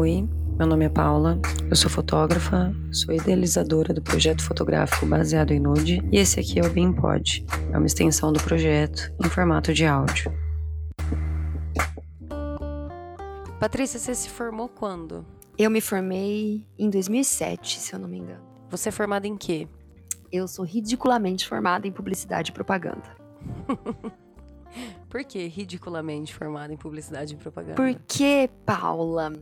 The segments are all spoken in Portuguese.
Oi, meu nome é Paula, eu sou fotógrafa, sou idealizadora do projeto fotográfico baseado em nude e esse aqui é o BeamPod, é uma extensão do projeto em formato de áudio. Patrícia, você se formou quando? Eu me formei em 2007, se eu não me engano. Você é formada em quê? Eu sou ridiculamente formada em publicidade e propaganda. Por que ridiculamente formada em publicidade e propaganda? Porque, Paula,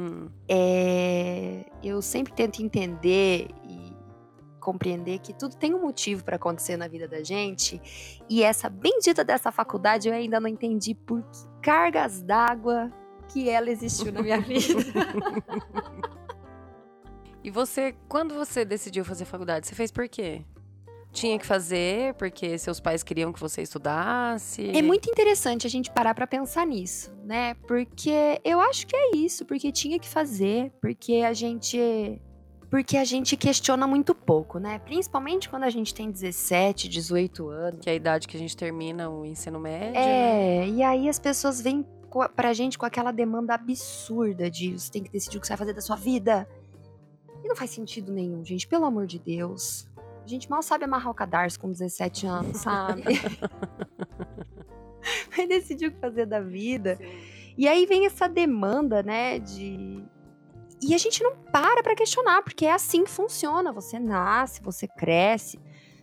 Hum. é, eu sempre tento entender e compreender que tudo tem um motivo para acontecer na vida da gente. E essa bendita dessa faculdade eu ainda não entendi por que cargas d'água que ela existiu na minha vida. E você, quando você decidiu fazer faculdade, você fez por quê? Tinha que fazer porque seus pais queriam que você estudasse? É muito interessante a gente parar pra pensar nisso, né? Porque eu acho que é isso, porque tinha que fazer, porque a gente porque a gente questiona muito pouco, né? Principalmente quando a gente tem 17, 18 anos. Que é a idade que a gente termina o ensino médio, né? É, e aí as pessoas vêm pra gente com aquela demanda absurda de você tem que decidir o que você vai fazer da sua vida. E não faz sentido nenhum, gente, pelo amor de Deus. A gente mal sabe amarrar o cadarço com 17 anos, sabe? vai decidir o que fazer da vida. E aí vem essa demanda, né, de. E a gente não para pra questionar, porque é assim que funciona. Você nasce, você cresce.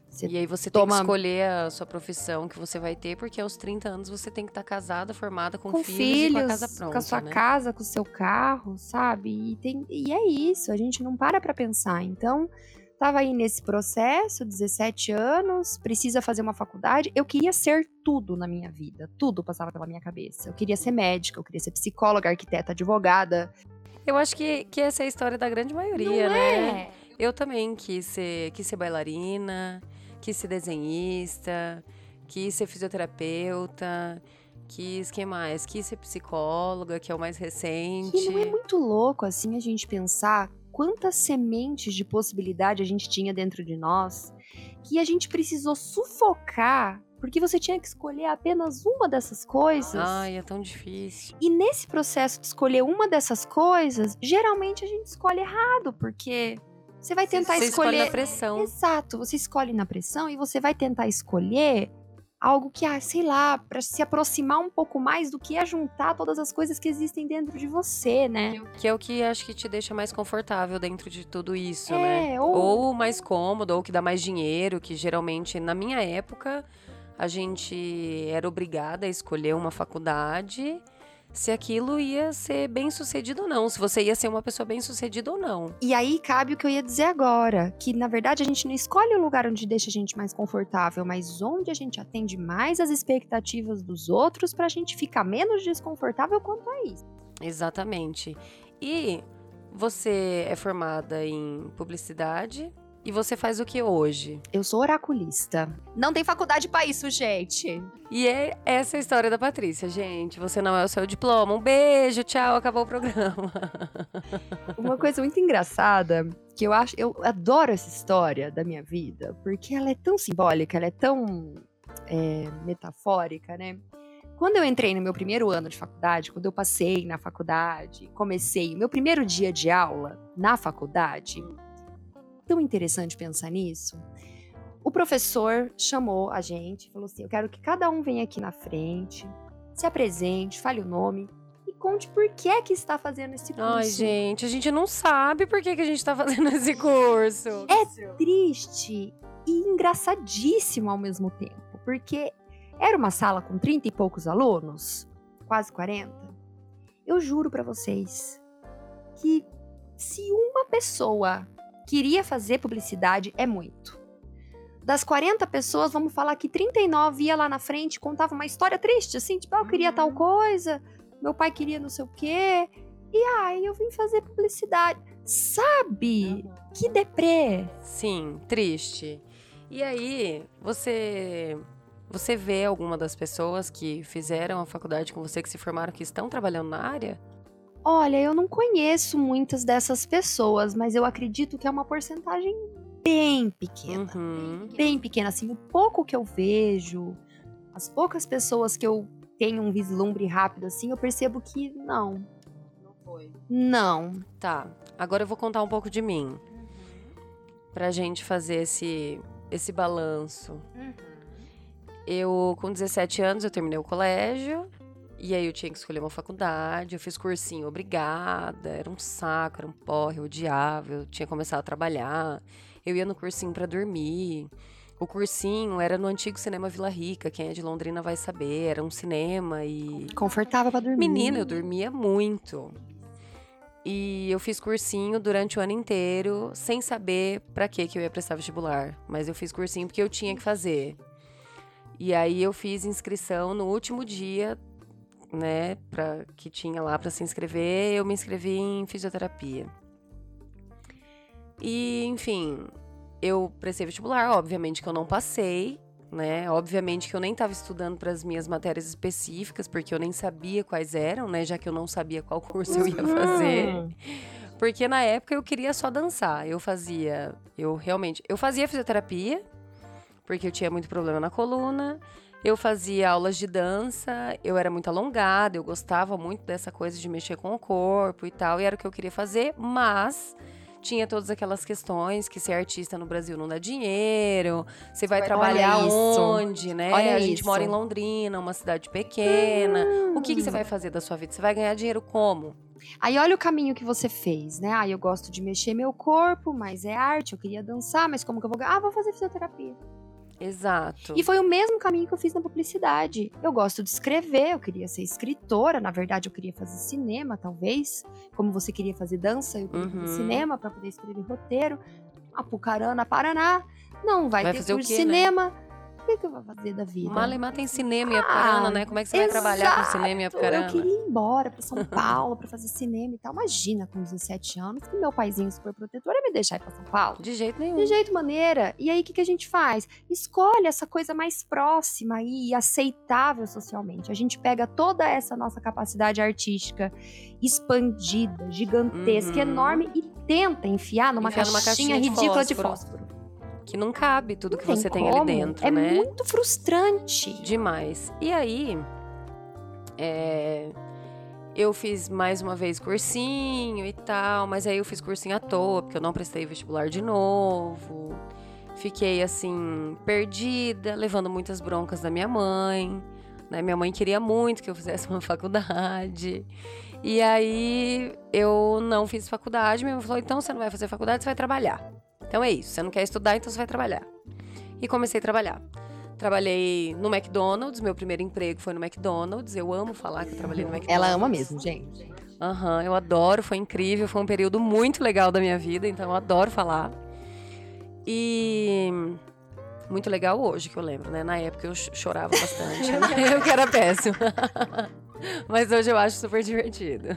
Você... E aí você tem Toma- que escolher a sua profissão que você vai ter, porque aos 30 anos você tem que estar casada, formada, com, com filhos, filhos, com a casa pronta, com a sua né? casa, com o seu carro, sabe? E, tem, e é isso, a gente não para pra pensar. Então, tava aí nesse processo, 17 anos, precisa fazer uma faculdade. Eu queria ser tudo na minha vida, tudo passava pela minha cabeça. Eu queria ser médica, eu queria ser psicóloga, arquiteta, advogada. Eu acho que, que essa é a história da grande maioria, né? Eu também quis ser, quis ser bailarina, quis ser desenhista, quis ser fisioterapeuta, quis, que mais? Quis ser psicóloga, que é o mais recente. Que não é muito louco assim a gente pensar quantas sementes de possibilidade a gente tinha dentro de nós que a gente precisou sufocar porque você tinha que escolher apenas uma dessas coisas. Ai, é tão difícil. E nesse processo de escolher uma dessas coisas, geralmente a gente escolhe errado, porque você vai tentar você escolhe escolher. na pressão. Exato, você escolhe na pressão e você vai tentar escolher algo que, ah, sei lá, pra se aproximar um pouco mais do que é juntar todas as coisas que existem dentro de você, né? Que é o que acho que te deixa mais confortável dentro de tudo isso, né? É, ou, Ou mais cômodo, ou que dá mais dinheiro, que geralmente, na minha época, a gente era obrigada a escolher uma faculdade se aquilo ia ser bem sucedido ou não, se você ia ser uma pessoa bem sucedida ou não. E aí cabe o que eu ia dizer agora, que na verdade a gente não escolhe o lugar onde deixa a gente mais confortável, mas onde a gente atende mais as expectativas dos outros pra gente ficar menos desconfortável quanto a isso. Exatamente. E você é formada em publicidade e você faz o que hoje? Eu sou oraculista. Não tem faculdade pra isso, gente. E é essa a história da Patrícia, gente. Você não é o seu diploma. Um beijo, tchau, acabou o programa. Uma coisa muito engraçada, que eu acho, eu adoro essa história da minha vida, porque ela é tão simbólica, ela é tão é, metafórica, né? Quando eu entrei no meu primeiro ano de faculdade, quando eu passei na faculdade, comecei o meu primeiro dia de aula na faculdade, tão interessante pensar nisso. O professor chamou a gente e falou assim: Eu quero que cada um venha aqui na frente, se apresente, fale o nome e conte por que é que está fazendo esse curso. Ai, gente, a gente não sabe por que, que a gente tá fazendo esse curso. É triste e engraçadíssimo ao mesmo tempo, porque era uma sala com 30 e poucos alunos, quase 40. Eu juro pra vocês que se uma pessoa queria fazer publicidade é muito. Das 40 pessoas, vamos falar que 39 ia lá na frente e contava uma história triste, assim, tipo, ah, eu queria tal coisa, meu pai queria não sei o quê, e aí eu vim fazer publicidade. Sabe? Que deprê. Sim, triste. E aí, você você vê alguma das pessoas que fizeram a faculdade com você, que se formaram, que estão trabalhando na área? Olha, eu não conheço muitas dessas pessoas, mas eu acredito que é uma porcentagem bem pequena. Uhum. Bem pequena, assim, o pouco que eu vejo, as poucas pessoas que eu tenho um vislumbre rápido, assim, eu percebo que não. foi? Não. Tá. Agora eu vou contar um pouco de mim. Pra gente fazer esse, esse balanço. Uhum. Eu, com 17 anos, eu terminei o colégio. E aí eu tinha que escolher uma faculdade, eu fiz cursinho obrigada, era um saco, era um porre, eu odiava, eu tinha começado a trabalhar, eu ia no cursinho para dormir. O cursinho era no antigo cinema Vila Rica, quem é de Londrina vai saber, era um cinema e confortável para dormir. Menina, eu dormia muito. E eu fiz cursinho durante o ano inteiro, sem saber para que que eu ia prestar vestibular, mas eu fiz cursinho porque eu tinha que fazer. E aí eu fiz inscrição no último dia né, pra, que tinha lá para se inscrever, eu me inscrevi em fisioterapia. E, enfim, eu prestei vestibular, obviamente que eu não passei, né? Obviamente que eu nem estava estudando para as minhas matérias específicas, porque eu nem sabia quais eram, né? Já que eu não sabia qual curso eu ia fazer. Uhum. Porque na época eu queria só dançar. Eu fazia, eu realmente, eu fazia fisioterapia, porque eu tinha muito problema na coluna. Eu fazia aulas de dança, eu era muito alongada, eu gostava muito dessa coisa de mexer com o corpo e tal, e era o que eu queria fazer, mas tinha todas aquelas questões que ser artista no Brasil não dá dinheiro, você vai, vai trabalhar onde, né? Olha a gente mora em Londrina, uma cidade pequena. Hum. O que, que você vai fazer da sua vida? Você vai ganhar dinheiro como? Aí olha o caminho que você fez, né? Ah, eu gosto de mexer meu corpo, mas é arte, eu queria dançar, mas como que eu vou ganhar? Ah, vou fazer fisioterapia. Exato. E foi o mesmo caminho que eu fiz na publicidade. Eu gosto de escrever, eu queria ser escritora, na verdade eu queria fazer cinema, talvez. Como você queria fazer dança, eu queria uhum. fazer cinema para poder escrever roteiro. Apucarana, Paraná. Não vai, vai ter curso de né? cinema. Que, que eu vou fazer da vida? Malemar tem cinema em Apucarana, ah, né? Como é que você exato. vai trabalhar com cinema em Apucarana? Eu queria ir embora para São Paulo para fazer cinema e tal. Imagina, com 17 anos, que meu paizinho super protetor ia me deixar ir pra São Paulo. De jeito nenhum. De jeito maneira. E aí, o que, que a gente faz? Escolhe essa coisa mais próxima e aceitável socialmente. A gente pega toda essa nossa capacidade artística expandida, gigantesca, uhum. enorme e tenta enfiar numa, enfiar caixinha, numa caixinha ridícula de fósforo. De fósforo que não cabe tudo não que você como. tem ali dentro, é né? É muito frustrante. Demais. E aí, é, eu fiz mais uma vez cursinho e tal, mas aí eu fiz cursinho à toa, porque eu não prestei vestibular de novo. Fiquei assim, perdida, levando muitas broncas da minha mãe. Né? Minha mãe queria muito que eu fizesse uma faculdade. E aí eu não fiz faculdade. Minha mãe falou: então você não vai fazer faculdade, você vai trabalhar. Então é isso. Você não quer estudar, então você vai trabalhar. E comecei a trabalhar. Trabalhei no McDonald's, meu primeiro emprego foi no McDonald's. Eu amo falar que eu trabalhei no McDonald's. Ela ama mesmo, gente. Aham, uhum, eu adoro, foi incrível, foi um período muito legal da minha vida, então eu adoro falar. E muito legal hoje que eu lembro, né? Na época eu chorava bastante, né? eu que era péssimo. Mas hoje eu acho super divertido.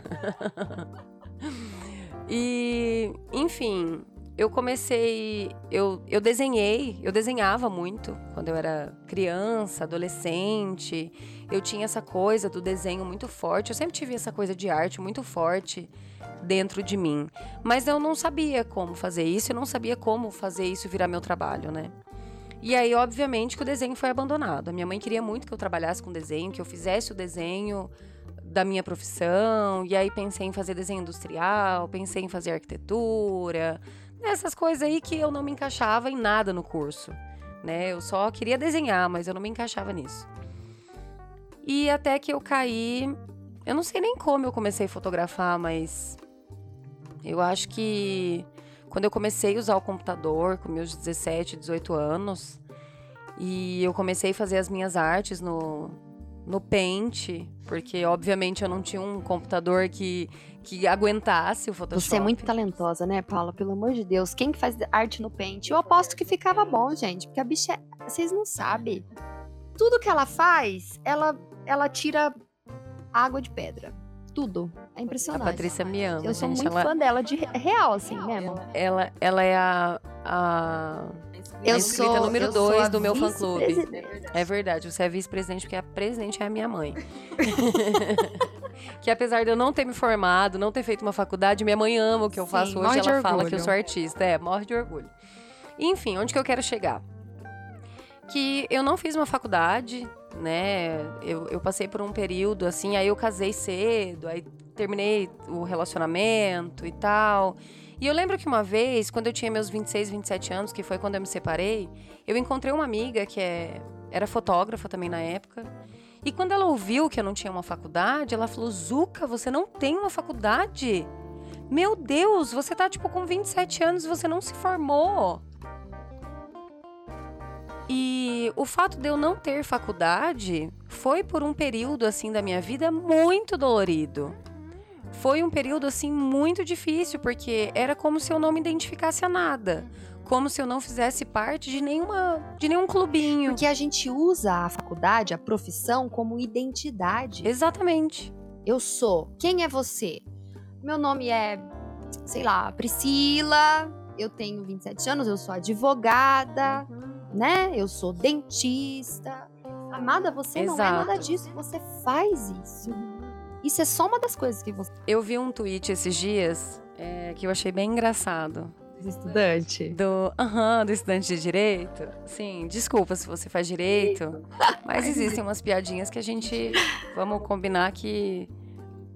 e, enfim, eu comecei. Eu, eu desenhei, eu desenhava muito quando eu era criança, adolescente. Eu tinha essa coisa do desenho muito forte. Eu sempre tive essa coisa de arte muito forte dentro de mim. Mas eu não sabia como fazer isso, eu não sabia como fazer isso virar meu trabalho, né? E aí, obviamente, que o desenho foi abandonado. A minha mãe queria muito que eu trabalhasse com desenho, que eu fizesse o desenho da minha profissão. E aí pensei em fazer desenho industrial, pensei em fazer arquitetura, essas coisas aí que eu não me encaixava em nada no curso, né? Eu só queria desenhar, mas eu não me encaixava nisso. E até que eu caí, eu não sei nem como eu comecei a fotografar, mas eu acho que quando eu comecei a usar o computador com meus 17, 18 anos, e eu comecei a fazer as minhas artes no, no Paint, porque obviamente eu não tinha um computador que, que aguentasse o Photoshop. Você é muito talentosa, né, Paula? Pelo amor de Deus. Quem que faz arte no Paint? Eu aposto que ficava bom, gente, porque a bicha, é... vocês não sabem. Tudo que ela faz, ela ela tira água de pedra. Tudo. É impressionante. A Patrícia me ama. Eu sou gente, muito ela... fã dela, de real, assim mesmo. Ela, ela é a, a eu sou, número 2 do meu fã-clube. É verdade, você é vice-presidente porque a presidente é a minha mãe. que apesar de eu não ter me formado, não ter feito uma faculdade, minha mãe ama o que eu Sim, faço hoje. Ela fala que eu sou artista. É, morre de orgulho. Enfim, onde que eu quero chegar? Que eu não fiz uma faculdade, né? Eu, eu passei por um período assim, aí eu casei cedo, aí terminei o relacionamento e tal. E eu lembro que uma vez, quando eu tinha meus 26, 27 anos, que foi quando eu me separei, eu encontrei uma amiga que é, era fotógrafa também na época. E quando ela ouviu que eu não tinha uma faculdade, ela falou: Zuka, você não tem uma faculdade? Meu Deus, você tá tipo com 27 anos e você não se formou. E o fato de eu não ter faculdade foi por um período assim da minha vida muito dolorido. Foi um período assim muito difícil, porque era como se eu não me identificasse a nada, como se eu não fizesse parte de nenhuma de nenhum clubinho. Porque a gente usa a faculdade, a profissão como identidade. Exatamente. Eu sou. Quem é você? Meu nome é, sei lá, Priscila. Eu tenho 27 anos, eu sou advogada. Uhum né? Eu sou dentista. Amada, você Exato. não é nada disso, você faz isso. Isso é só uma das coisas que você. Eu vi um tweet esses dias é, que eu achei bem engraçado. Do estudante? Do, uhum, do estudante de direito. Sim, desculpa se você faz direito, mas existem umas piadinhas que a gente. Vamos combinar que.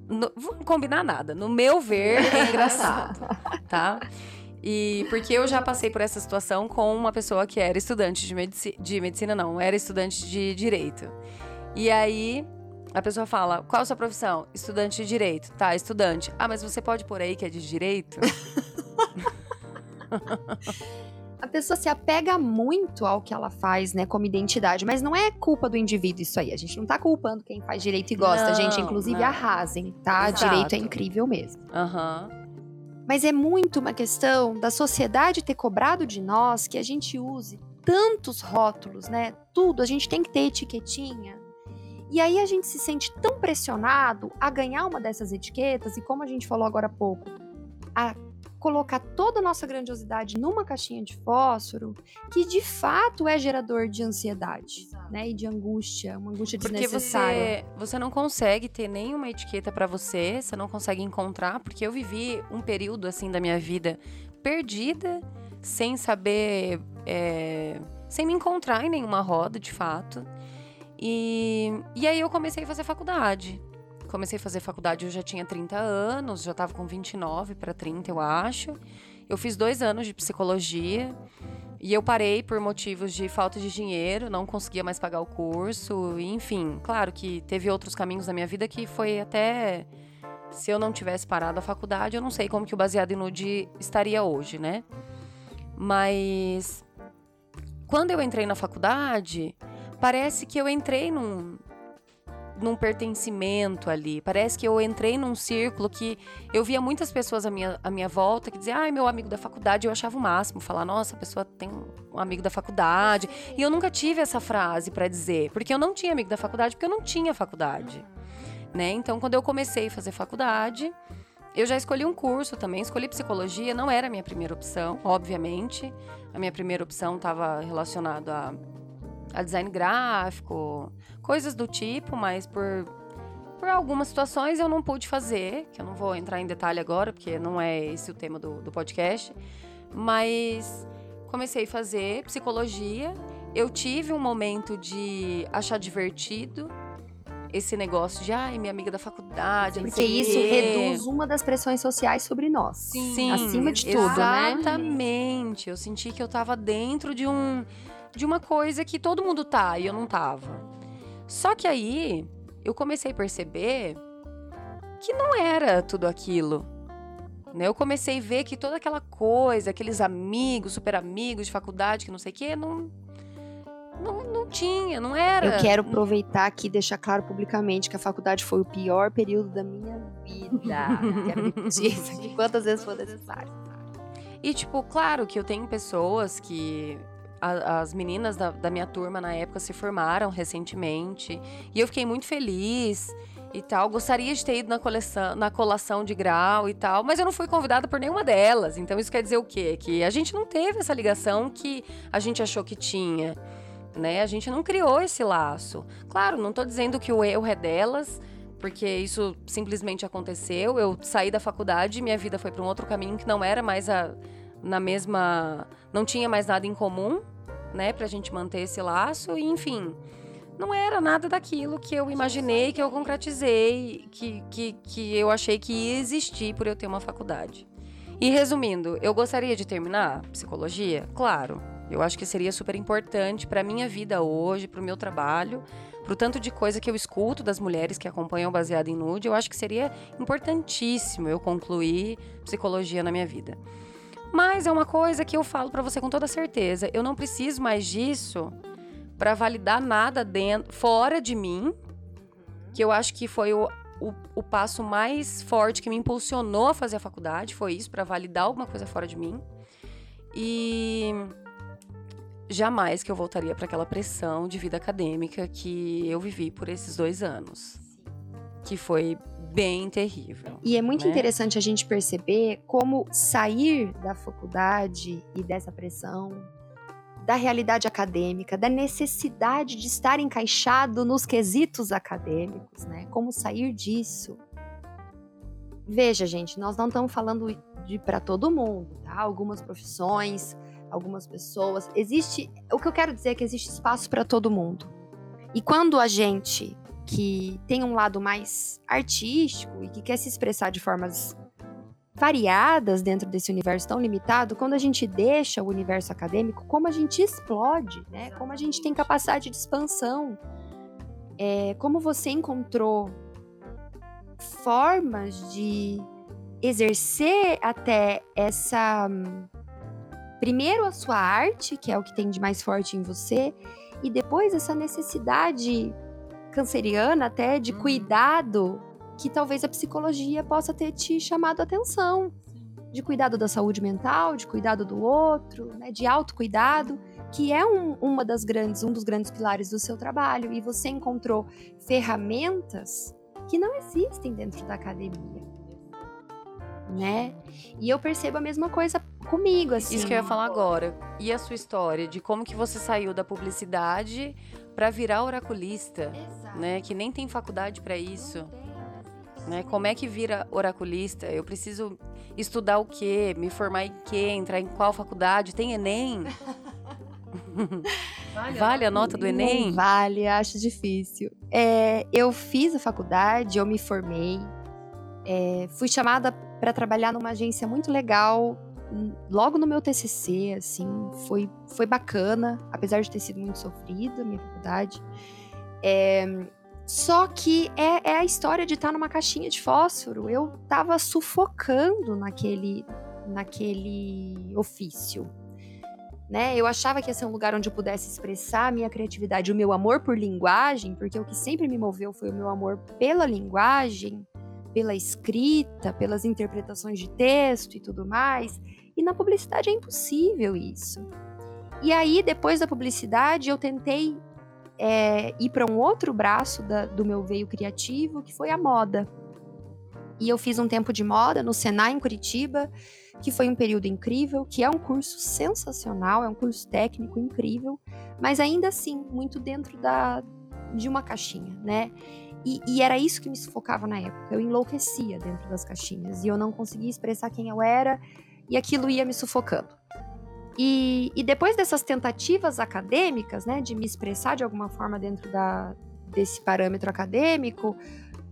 No, vamos combinar nada. No meu ver, é engraçado, tá? E porque eu já passei por essa situação com uma pessoa que era estudante de, medici de medicina, não, era estudante de direito. E aí a pessoa fala: qual a sua profissão? Estudante de direito. Tá, estudante. Ah, mas você pode pôr aí que é de direito? a pessoa se apega muito ao que ela faz, né, como identidade, mas não é culpa do indivíduo isso aí. A gente não tá culpando quem faz direito e gosta, não, gente. Inclusive, não. arrasem, tá? Exato. Direito é incrível mesmo. Aham. Uhum. Mas é muito uma questão da sociedade ter cobrado de nós que a gente use tantos rótulos, né? Tudo, a gente tem que ter etiquetinha. E aí a gente se sente tão pressionado a ganhar uma dessas etiquetas, e como a gente falou agora há pouco, a colocar toda a nossa grandiosidade numa caixinha de fósforo, que de fato é gerador de ansiedade, né? E de angústia, uma angústia desnecessária. Porque você, você não consegue ter nenhuma etiqueta para você, você não consegue encontrar, porque eu vivi um período assim da minha vida perdida, sem saber, é, sem me encontrar em nenhuma roda, de fato. E, e aí eu comecei a fazer faculdade comecei a fazer faculdade, eu já tinha 30 anos, já estava com 29 para 30, eu acho. Eu fiz dois anos de psicologia e eu parei por motivos de falta de dinheiro, não conseguia mais pagar o curso, enfim. Claro que teve outros caminhos na minha vida que foi até. Se eu não tivesse parado a faculdade, eu não sei como que o Baseado em Nude estaria hoje, né? Mas. Quando eu entrei na faculdade, parece que eu entrei num, num pertencimento ali. Parece que eu entrei num círculo que eu via muitas pessoas à minha, à minha volta que diziam, ai, meu amigo da faculdade, eu achava o máximo. Falar, nossa, a pessoa tem um amigo da faculdade. E eu nunca tive essa frase para dizer, porque eu não tinha amigo da faculdade, porque eu não tinha faculdade. Né? Então, quando eu comecei a fazer faculdade, eu já escolhi um curso também, escolhi psicologia, não era a minha primeira opção, obviamente. A minha primeira opção estava relacionada a, a design gráfico, coisas do tipo, mas por, por algumas situações eu não pude fazer, que eu não vou entrar em detalhe agora, porque não é esse o tema do, do podcast. Mas comecei a fazer psicologia. Eu tive um momento de achar divertido esse negócio de, ai, minha amiga da faculdade. Porque isso reduz uma das pressões sociais sobre nós. Sim, acima de tudo, exatamente. né? Exatamente. Eu senti que eu tava dentro de um de uma coisa que todo mundo tá e eu não tava. Só que aí eu comecei a perceber que não era tudo aquilo. Né? Eu comecei a ver que toda aquela coisa, aqueles amigos, super amigos de faculdade, que não sei o quê, não, não, não tinha, não era. Eu quero aproveitar aqui e deixar claro publicamente que a faculdade foi o pior período da minha vida. quero repetir isso aqui quantas vezes for necessário. E, tipo, claro que eu tenho pessoas que a, as meninas da, da minha turma na época se formaram recentemente. E eu fiquei muito feliz e tal. Gostaria de ter ido na, coleção, na colação de grau e tal, mas eu não fui convidada por nenhuma delas. Então isso quer dizer o quê? Que a gente não teve essa ligação que a gente achou que tinha. Né? A gente não criou esse laço. Claro, não estou dizendo que o erro é delas, porque isso simplesmente aconteceu. Eu saí da faculdade, minha vida foi para um outro caminho que não era mais a, na mesma. não tinha mais nada em comum né, pra gente manter esse laço, e enfim. não era nada daquilo que eu imaginei, que eu concretizei, que, que, que eu achei que ia existir por eu ter uma faculdade. E resumindo, eu gostaria de terminar psicologia? Claro. Eu acho que seria super importante para minha vida hoje, para o meu trabalho, para o tanto de coisa que eu escuto das mulheres que acompanham baseado em nude. Eu acho que seria importantíssimo eu concluir psicologia na minha vida. Mas é uma coisa que eu falo para você com toda certeza. Eu não preciso mais disso para validar nada dentro, fora de mim, que eu acho que foi o, o, o, passo mais forte que me impulsionou a fazer a faculdade, foi isso, para validar alguma coisa fora de mim. E jamais que eu voltaria para aquela pressão de vida acadêmica que eu vivi por esses dois anos, que foi bem terrível. E é muito né? interessante a gente perceber como sair da faculdade e dessa pressão da realidade acadêmica, da necessidade de estar encaixado nos quesitos acadêmicos, né? Como sair disso? Veja, gente, nós não estamos falando de para todo mundo, tá? Algumas profissões, algumas pessoas, existe, o que eu quero dizer é que existe espaço para todo mundo. E quando a gente que tem um lado mais artístico e que quer se expressar de formas variadas dentro desse universo tão limitado, quando a gente deixa o universo acadêmico, como a gente explode, né? Como a gente tem capacidade de expansão. É, como você encontrou formas de exercer até essa. Primeiro a sua arte, que é o que tem de mais forte em você, e depois essa necessidade canceriana até de uhum. cuidado que talvez a psicologia possa ter te chamado a atenção. De cuidado da saúde mental, de cuidado do outro, né, de autocuidado, que é um, uma das grandes, um dos grandes pilares do seu trabalho. E você encontrou ferramentas que não existem dentro da academia. Né? E eu percebo a mesma coisa comigo, assim. Isso que eu ia falar agora. E a sua história de como que você saiu da publicidade para virar oraculista, Exato. né? Que nem tem faculdade para isso. Né? Como é que vira oraculista? Eu preciso estudar o quê? Me formar em quê? Entrar em qual faculdade? Tem Enem? Vale, vale a nota do Enem? Não vale, acho difícil. É, eu fiz a faculdade, eu me formei, é, fui chamada para trabalhar numa agência muito legal, logo no meu TCC, assim, foi, foi bacana, apesar de ter sido muito sofrida a minha faculdade. É, só que é, é a história de estar numa caixinha de fósforo. Eu tava sufocando naquele, naquele ofício. Né? Eu achava que ia ser um lugar onde eu pudesse expressar a minha criatividade, o meu amor por linguagem, porque o que sempre me moveu foi o meu amor pela linguagem, pela escrita, pelas interpretações de texto e tudo mais. E na publicidade é impossível isso. E aí, depois da publicidade, eu tentei é, ir para um outro braço da, do meu veio criativo, que foi a moda. E eu fiz um tempo de moda no Senai, em Curitiba, que foi um período incrível, que é um curso sensacional, é um curso técnico incrível, mas ainda assim, muito dentro da, de uma caixinha, né? E, e, era isso que me sufocava na época. Eu enlouquecia dentro das caixinhas e eu não conseguia expressar quem eu era e aquilo ia me sufocando. E, e depois dessas tentativas acadêmicas, né, de me expressar de alguma forma dentro da, desse parâmetro acadêmico,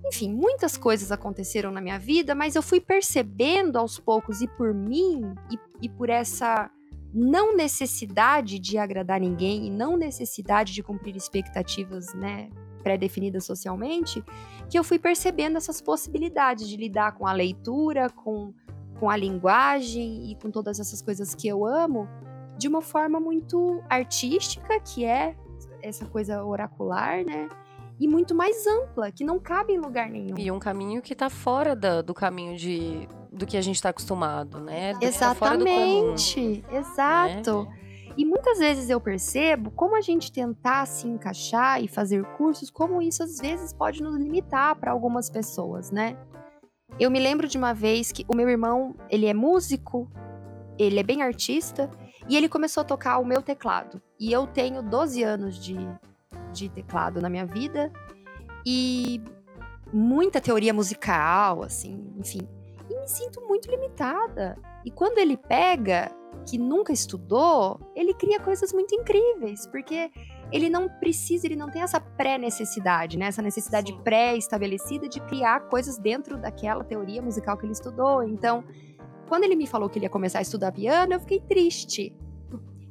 enfim, muitas coisas aconteceram na minha vida, mas eu fui percebendo aos poucos e por mim e, e por essa não necessidade de agradar ninguém e não necessidade de cumprir expectativas, né, pré-definidas socialmente, que eu fui percebendo essas possibilidades de lidar com a leitura, com com a linguagem e com todas essas coisas que eu amo de uma forma muito artística, que é essa coisa oracular, né? E muito mais ampla, que não cabe em lugar nenhum. E um caminho que tá fora da, do caminho de, do que a gente está acostumado, né? Do Exatamente, tá exato. Né? E muitas vezes eu percebo como a gente tentar se encaixar e fazer cursos, como isso às vezes pode nos limitar para algumas pessoas, né? Eu me lembro de uma vez que o meu irmão, ele é músico, ele é bem artista, e ele começou a tocar o meu teclado. E eu tenho 12 anos de, de teclado na minha vida, e muita teoria musical, assim, enfim. E me sinto muito limitada. E quando ele pega, que nunca estudou, ele cria coisas muito incríveis, porque ele não precisa, ele não tem essa pré-necessidade, né? Essa necessidade pré-estabelecida de criar coisas dentro daquela teoria musical que ele estudou. Então, quando ele me falou que ele ia começar a estudar piano, eu fiquei triste.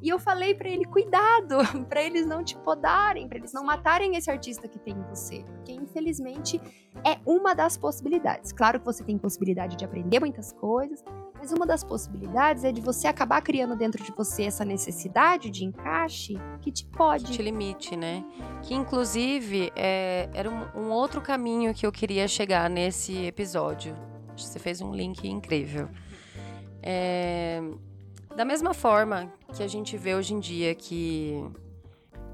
E eu falei para ele, cuidado, para eles não te podarem, para eles não matarem esse artista que tem em você, porque infelizmente é uma das possibilidades. Claro que você tem possibilidade de aprender muitas coisas, mas uma das possibilidades é de você acabar criando dentro de você essa necessidade de encaixe que te pode. Que te limite, né? Que inclusive é, era um, um, outro caminho que eu queria chegar nesse episódio. Você fez um link incrível. É, da mesma forma que a gente vê hoje em dia que.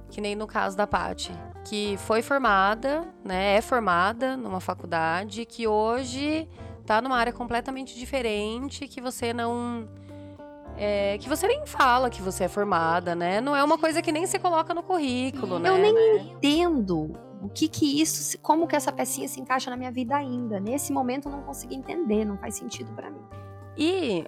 Que nem no caso da Paty, que foi formada, né? É formada numa faculdade, que hoje tá numa área completamente diferente, que você não. É, que você nem fala que você é formada, né? Não é uma coisa que nem se coloca no currículo, né? Eu nem entendo o que que isso, como que essa pecinha se encaixa na minha vida ainda. Nesse momento eu não consegui entender, não faz sentido para mim. E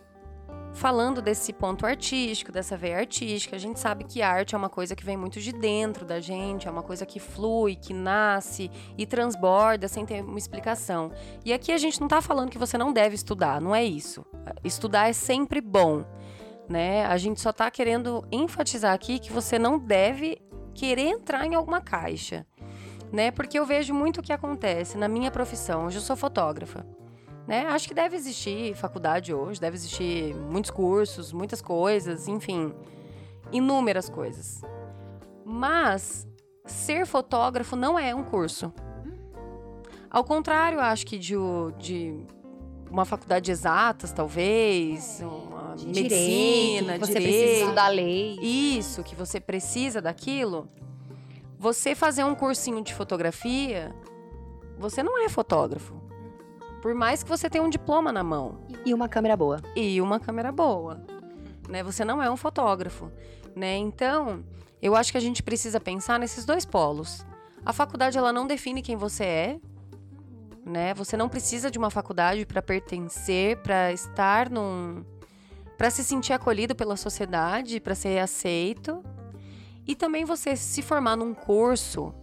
falando desse ponto artístico, dessa veia artística, a gente sabe que arte é uma coisa que vem muito de dentro da gente, é uma coisa que flui, que nasce e transborda sem ter uma explicação. E aqui a gente não está falando que você não deve estudar, não é isso. Estudar é sempre bom, né? A gente só está querendo enfatizar aqui que você não deve querer entrar em alguma caixa, né? Porque eu vejo muito o que acontece na minha profissão. Hoje eu sou fotógrafa. Né? Acho que deve existir faculdade hoje, deve existir muitos cursos, muitas coisas, enfim, inúmeras coisas. Mas ser fotógrafo não é um curso. Ao contrário, acho que de, de uma faculdade de exatas, talvez, uma medicina, direito, você direito, precisa estudar lei. Isso, que você precisa daquilo. Você fazer um cursinho de fotografia, você não é fotógrafo. Por mais que você tenha um diploma na mão. E uma câmera boa. E uma câmera boa. Né? Você não é um fotógrafo. Né? Então, eu acho que a gente precisa pensar nesses dois polos. A faculdade ela não define quem você é, né? Você não precisa de uma faculdade para pertencer, para estar num para se sentir acolhido pela sociedade, para ser aceito. E também você se formar num curso,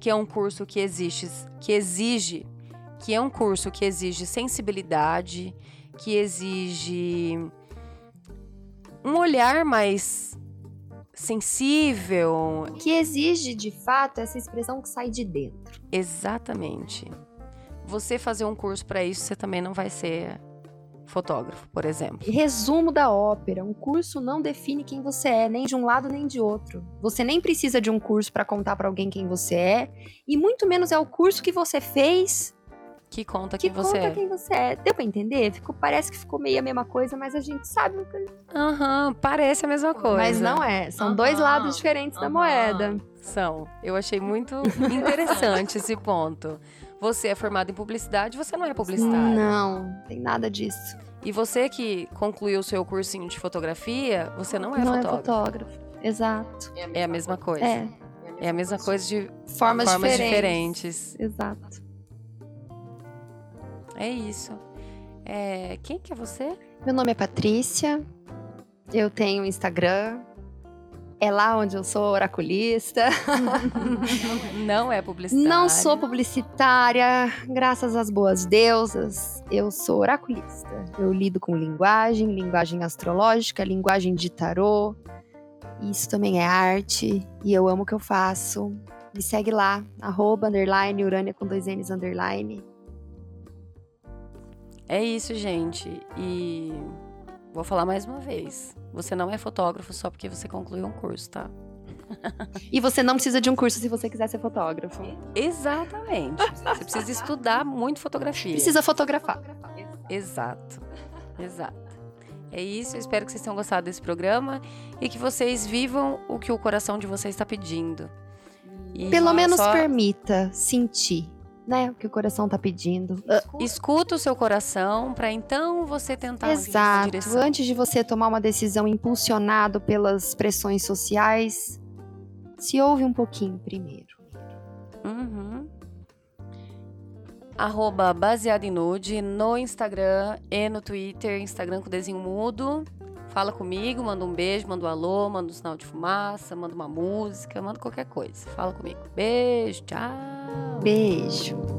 que é um curso que existe, que exige que é um curso que exige sensibilidade, que exige um olhar mais sensível. Que exige, de fato, essa expressão que sai de dentro. Exatamente. Você fazer um curso para isso, você também não vai ser fotógrafo, por exemplo. Resumo da ópera: um curso não define quem você é, nem de um lado nem de outro. Você nem precisa de um curso para contar para alguém quem você é, e muito menos é o curso que você fez que conta que quem você conta é. quem você é. Deu pra entender? Ficou, parece que ficou meio a mesma coisa, mas a gente sabe. Aham, uhum, parece a mesma coisa. Mas não é. São uhum, dois lados diferentes uhum. da moeda. São. Eu achei muito interessante esse ponto. Você é formado em publicidade, você não é publicitário. Não, tem nada disso. E você que concluiu o seu cursinho de fotografia, você não é não fotógrafo. Não é fotógrafo, exato. É a mesma coisa. É. É a mesma coisa de formas, formas diferentes. diferentes. Exato. É isso. É, quem que é você? Meu nome é Patrícia. Eu tenho Instagram. É lá onde eu sou oraculista. Não é publicitária. Não sou publicitária, graças às boas deusas. Eu sou oraculista. Eu lido com linguagem, linguagem astrológica, linguagem de tarô. Isso também é arte e eu amo o que eu faço. Me segue lá, arroba, underline, urânia com dois N's, underline. É isso, gente. E vou falar mais uma vez. Você não é fotógrafo só porque você concluiu um curso, tá? E você não precisa de um curso se você quiser ser fotógrafo. Exatamente. Você precisa estudar muito fotografia. Precisa fotografar. Exato. Exato. É isso, eu espero que vocês tenham gostado desse programa e que vocês vivam o que o coração de vocês está pedindo. E Pelo menos só... permita sentir né, o que o coração tá pedindo. Escuta, Escuta o seu coração para então você tentar Exato. Antes de você tomar uma decisão impulsionado pelas pressões sociais, se ouve um pouquinho primeiro. Uhum. arroba baseado em nude no Instagram e no Twitter, Instagram com desenho mudo. Fala comigo, manda um beijo, manda um alô, manda um sinal de fumaça, manda uma música, manda qualquer coisa. Fala comigo. Beijo, tchau. Beijo.